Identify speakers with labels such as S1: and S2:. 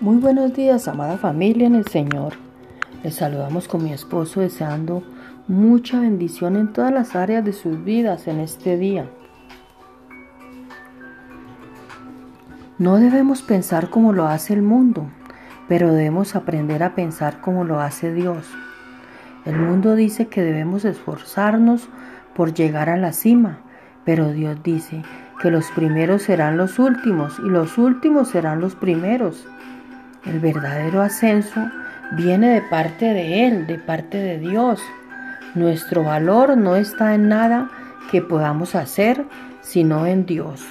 S1: Muy buenos días, amada familia en el Señor. Les saludamos con mi esposo deseando mucha bendición en todas las áreas de sus vidas en este día. No debemos pensar como lo hace el mundo, pero debemos aprender a pensar como lo hace Dios. El mundo dice que debemos esforzarnos por llegar a la cima, pero Dios dice que los primeros serán los últimos y los últimos serán los primeros. El verdadero ascenso viene de parte de Él, de parte de Dios. Nuestro valor no está en nada que podamos hacer, sino en Dios.